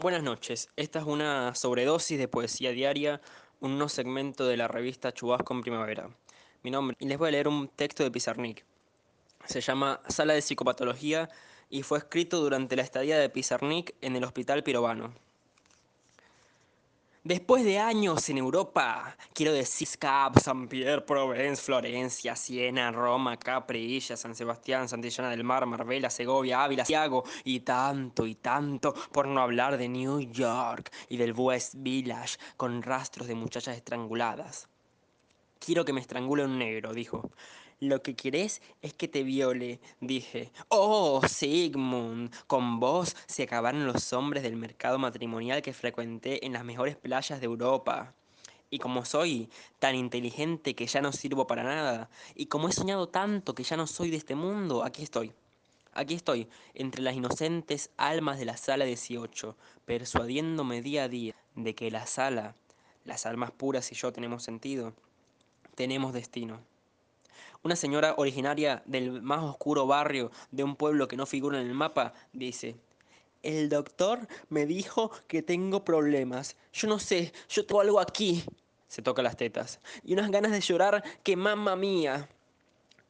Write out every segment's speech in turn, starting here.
Buenas noches, esta es una sobredosis de poesía diaria, un no segmento de la revista Chubasco en Primavera. Mi nombre, y les voy a leer un texto de Pizarnik. Se llama Sala de Psicopatología y fue escrito durante la estadía de Pizarnik en el Hospital Pirovano. Después de años en Europa, quiero decir Cap, San Pierre, Provence, Florencia, Siena, Roma, Capri, San Sebastián, Santillana del Mar, Marbella, Segovia, Ávila, Santiago y tanto y tanto, por no hablar de New York y del West Village con rastros de muchachas estranguladas. Quiero que me estrangule un negro, dijo. Lo que querés es que te viole, dije. Oh, Sigmund, con vos se acabaron los hombres del mercado matrimonial que frecuenté en las mejores playas de Europa. Y como soy tan inteligente que ya no sirvo para nada, y como he soñado tanto que ya no soy de este mundo, aquí estoy. Aquí estoy, entre las inocentes almas de la sala 18, persuadiéndome día a día de que la sala, las almas puras y yo tenemos sentido, tenemos destino. Una señora originaria del más oscuro barrio de un pueblo que no figura en el mapa dice, el doctor me dijo que tengo problemas. Yo no sé, yo tengo algo aquí. Se toca las tetas. Y unas ganas de llorar que mamma mía.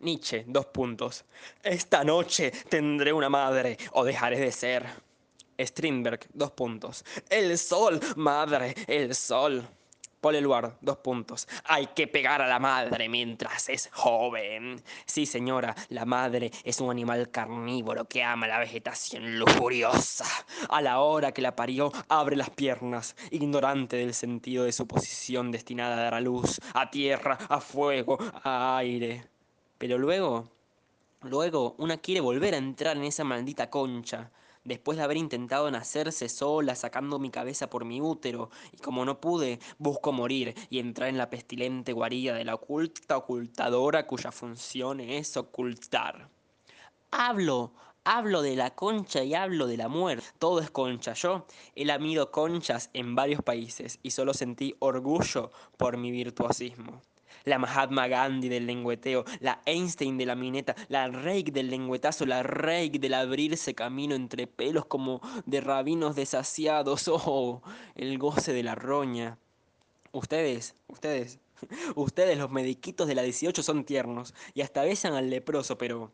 Nietzsche, dos puntos. Esta noche tendré una madre o dejaré de ser. Strindberg, dos puntos. El sol, madre, el sol. Paul Eluard, dos puntos. Hay que pegar a la madre mientras es joven. Sí, señora, la madre es un animal carnívoro que ama la vegetación lujuriosa. A la hora que la parió, abre las piernas, ignorante del sentido de su posición destinada a dar a luz, a tierra, a fuego, a aire. Pero luego, luego, una quiere volver a entrar en esa maldita concha después de haber intentado nacerse sola, sacando mi cabeza por mi útero, y como no pude, busco morir y entrar en la pestilente guarida de la oculta ocultadora cuya función es ocultar. Hablo, hablo de la concha y hablo de la muerte. Todo es concha. Yo he lamido conchas en varios países y solo sentí orgullo por mi virtuosismo la Mahatma Gandhi del lengüeteo, la Einstein de la mineta, la Reik del lengüetazo, la Reik del abrirse camino entre pelos como de rabinos desasiados, oh, el goce de la roña. Ustedes, ustedes, ustedes los mediquitos de la 18 son tiernos y hasta besan al leproso, pero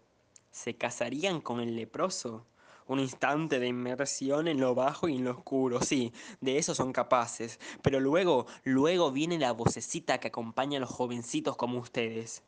¿se casarían con el leproso? Un instante de inmersión en lo bajo y en lo oscuro, sí, de eso son capaces. Pero luego, luego viene la vocecita que acompaña a los jovencitos como ustedes.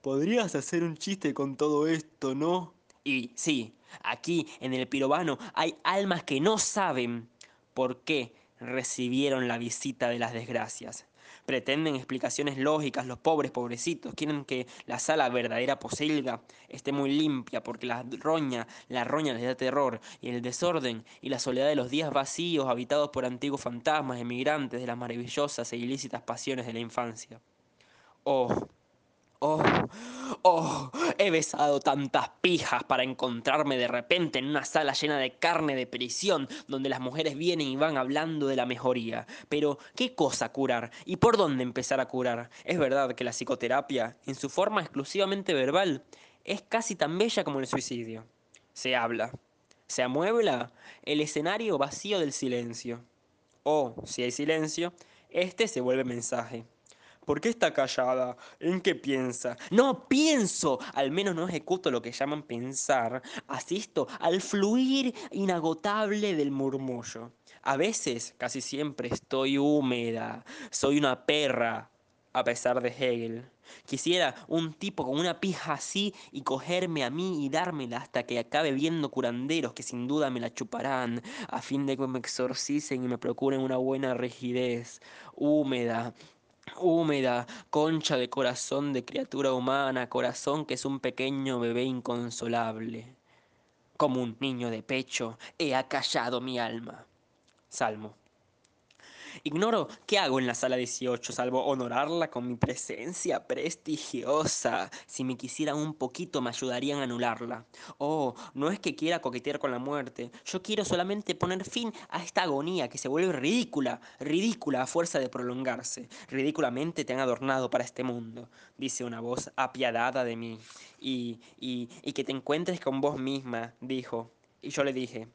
Podrías hacer un chiste con todo esto, ¿no? Y sí, aquí en el pirobano hay almas que no saben por qué recibieron la visita de las desgracias. Pretenden explicaciones lógicas, los pobres pobrecitos. Quieren que la sala verdadera posilga esté muy limpia porque la roña, la roña les da terror. Y el desorden y la soledad de los días vacíos habitados por antiguos fantasmas emigrantes de las maravillosas e ilícitas pasiones de la infancia. Oh, Oh, oh, he besado tantas pijas para encontrarme de repente en una sala llena de carne de prisión donde las mujeres vienen y van hablando de la mejoría. Pero, ¿qué cosa curar? ¿Y por dónde empezar a curar? Es verdad que la psicoterapia, en su forma exclusivamente verbal, es casi tan bella como el suicidio. Se habla, se amuebla el escenario vacío del silencio. O, si hay silencio, este se vuelve mensaje. ¿Por qué está callada? ¿En qué piensa? No pienso, al menos no ejecuto lo que llaman pensar. Asisto al fluir inagotable del murmullo. A veces, casi siempre, estoy húmeda. Soy una perra, a pesar de Hegel. Quisiera un tipo con una pija así y cogerme a mí y dármela hasta que acabe viendo curanderos que sin duda me la chuparán, a fin de que me exorcicen y me procuren una buena rigidez, húmeda, húmeda, concha de corazón de criatura humana, corazón que es un pequeño bebé inconsolable. Como un niño de pecho, he acallado mi alma. Salmo. Ignoro qué hago en la sala 18, salvo honorarla con mi presencia prestigiosa. Si me quisieran un poquito me ayudarían a anularla. Oh, no es que quiera coquetear con la muerte. Yo quiero solamente poner fin a esta agonía que se vuelve ridícula, ridícula a fuerza de prolongarse. Ridículamente te han adornado para este mundo, dice una voz apiadada de mí. Y, y, y que te encuentres con vos misma, dijo. Y yo le dije,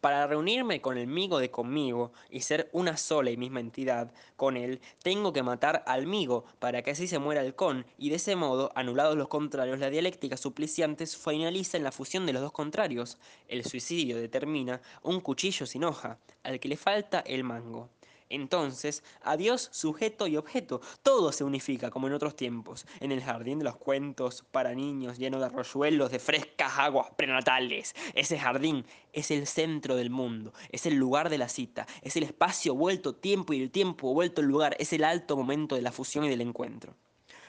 Para reunirme con el migo de conmigo y ser una sola y misma entidad con él, tengo que matar al migo para que así se muera el con y de ese modo, anulados los contrarios, la dialéctica supliciante finaliza en la fusión de los dos contrarios. El suicidio determina un cuchillo sin hoja, al que le falta el mango. Entonces, adiós sujeto y objeto, todo se unifica como en otros tiempos, en el jardín de los cuentos para niños lleno de arroyuelos de frescas aguas prenatales. Ese jardín es el centro del mundo, es el lugar de la cita, es el espacio vuelto tiempo y el tiempo vuelto lugar, es el alto momento de la fusión y del encuentro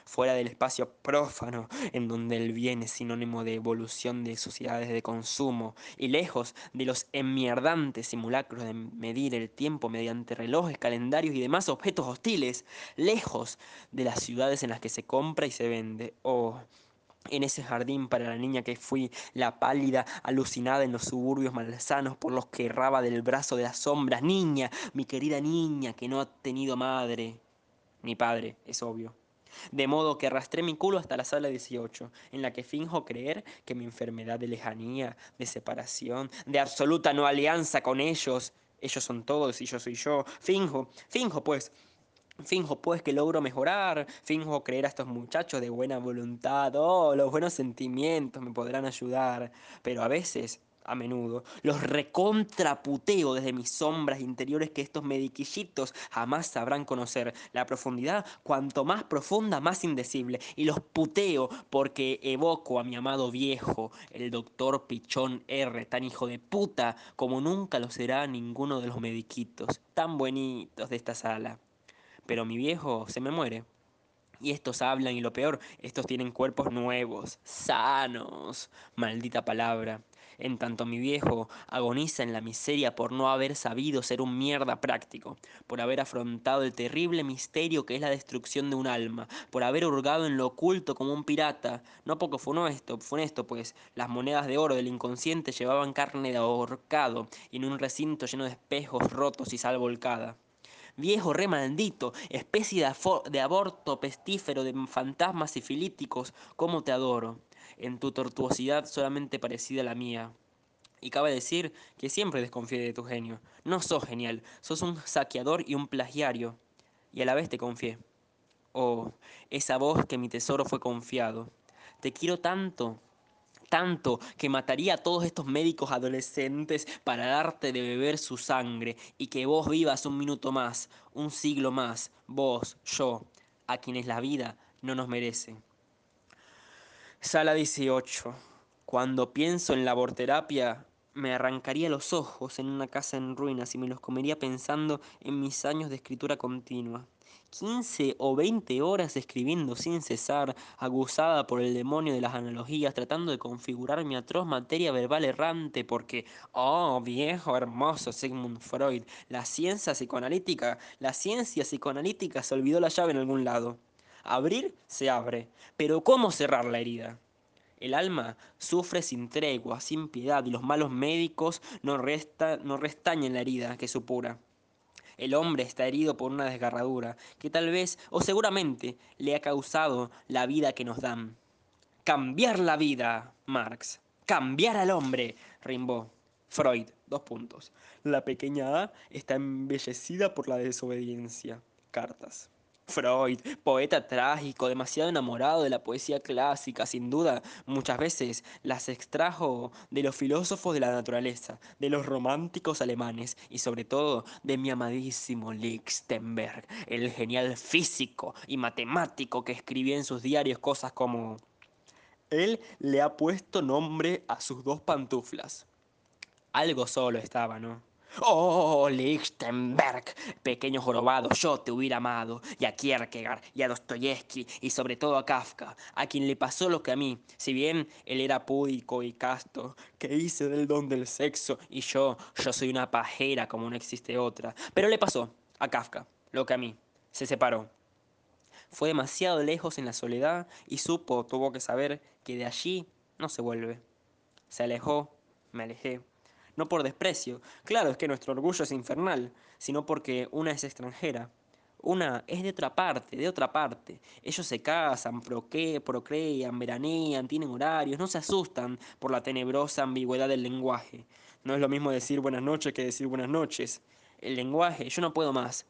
fuera del espacio prófano, en donde el bien es sinónimo de evolución de sociedades de consumo, y lejos de los enmierdantes simulacros de medir el tiempo mediante relojes, calendarios y demás objetos hostiles, lejos de las ciudades en las que se compra y se vende. Oh, en ese jardín para la niña que fui, la pálida, alucinada en los suburbios malsanos por los que erraba del brazo de las sombras. Niña, mi querida niña, que no ha tenido madre, ni padre, es obvio. De modo que arrastré mi culo hasta la sala 18, en la que finjo creer que mi enfermedad de lejanía, de separación, de absoluta no alianza con ellos, ellos son todos y yo soy yo, finjo, finjo pues, Finjo pues que logro mejorar, finjo creer a estos muchachos de buena voluntad, oh, los buenos sentimientos me podrán ayudar, pero a veces a menudo. Los recontraputeo desde mis sombras interiores que estos mediquillitos jamás sabrán conocer. La profundidad, cuanto más profunda, más indecible. Y los puteo porque evoco a mi amado viejo, el doctor Pichón R, tan hijo de puta como nunca lo será ninguno de los mediquitos, tan bonitos de esta sala. Pero mi viejo se me muere. Y estos hablan y lo peor, estos tienen cuerpos nuevos, sanos, maldita palabra. En tanto mi viejo agoniza en la miseria por no haber sabido ser un mierda práctico, por haber afrontado el terrible misterio que es la destrucción de un alma, por haber hurgado en lo oculto como un pirata, no poco fue honesto, fue honesto pues las monedas de oro del inconsciente llevaban carne de ahorcado y en un recinto lleno de espejos rotos y sal volcada viejo re maldito, especie de, aborto pestífero de fantasmas sifilíticos, cómo te adoro en tu tortuosidad solamente parecida a la mía. Y cabe decir que siempre desconfié de tu genio. No sos genial, sos un saqueador y un plagiario. Y a la vez te confié. Oh, esa voz que mi tesoro fue confiado. Te quiero tanto, tanto, que mataría a todos estos médicos adolescentes para darte de beber su sangre y que vos vivas un minuto más, un siglo más, vos, yo, a quienes la vida no nos merece. Sala 18. Cuando pienso en la aborterapia, me arrancaría los ojos en una casa en ruinas y me los comería pensando en mis años de escritura continua. 15 o 20 horas escribiendo sin cesar, aguzada por el demonio de las analogías, tratando de configurar mi atroz materia verbal errante, porque, oh, viejo hermoso Sigmund Freud, la ciencia psicoanalítica, la ciencia psicoanalítica se olvidó la llave en algún lado. Abrir se abre, pero ¿cómo cerrar la herida? El alma sufre sin tregua, sin piedad, y los malos médicos no, resta, no restañan la herida que supura. El hombre está herido por una desgarradura que tal vez o seguramente le ha causado la vida que nos dan. Cambiar la vida, Marx. Cambiar al hombre, Rimbaud. Freud, dos puntos. La pequeña A está embellecida por la desobediencia. Cartas. Freud, poeta trágico, demasiado enamorado de la poesía clásica, sin duda, muchas veces las extrajo de los filósofos de la naturaleza, de los románticos alemanes y sobre todo de mi amadísimo Lichtenberg, el genial físico y matemático que escribía en sus diarios cosas como... Él le ha puesto nombre a sus dos pantuflas. Algo solo estaba, ¿no? Oh, Lichtenberg, pequeño jorobado, yo te hubiera amado, y a Kierkegaard, y a Dostoyevsky, y sobre todo a Kafka, a quien le pasó lo que a mí, si bien él era púdico y casto, que hice del don del sexo, y yo, yo soy una pajera como no existe otra, pero le pasó a Kafka lo que a mí, se separó. Fue demasiado lejos en la soledad y supo, tuvo que saber, que de allí no se vuelve. Se alejó, me alejé no por desprecio, claro es que nuestro orgullo es infernal, sino porque una es extranjera, Una es de otra parte, de otra parte. Ellos se casan, procrean, veranean, tienen horarios, no se asustan por la tenebrosa ambigüedad del lenguaje. No es lo mismo decir buenas noches que decir buenas noches. El lenguaje, yo no puedo más.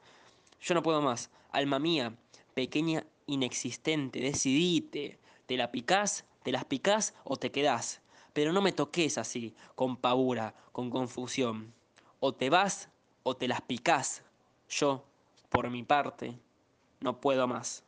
Yo no puedo más. Alma mía, pequeña inexistente, decidite. ¿Te la picás, te las picás o te quedás? Pero no me toques así, con pavura, con confusión. O te vas o te las picás. Yo por mi parte, no puedo más.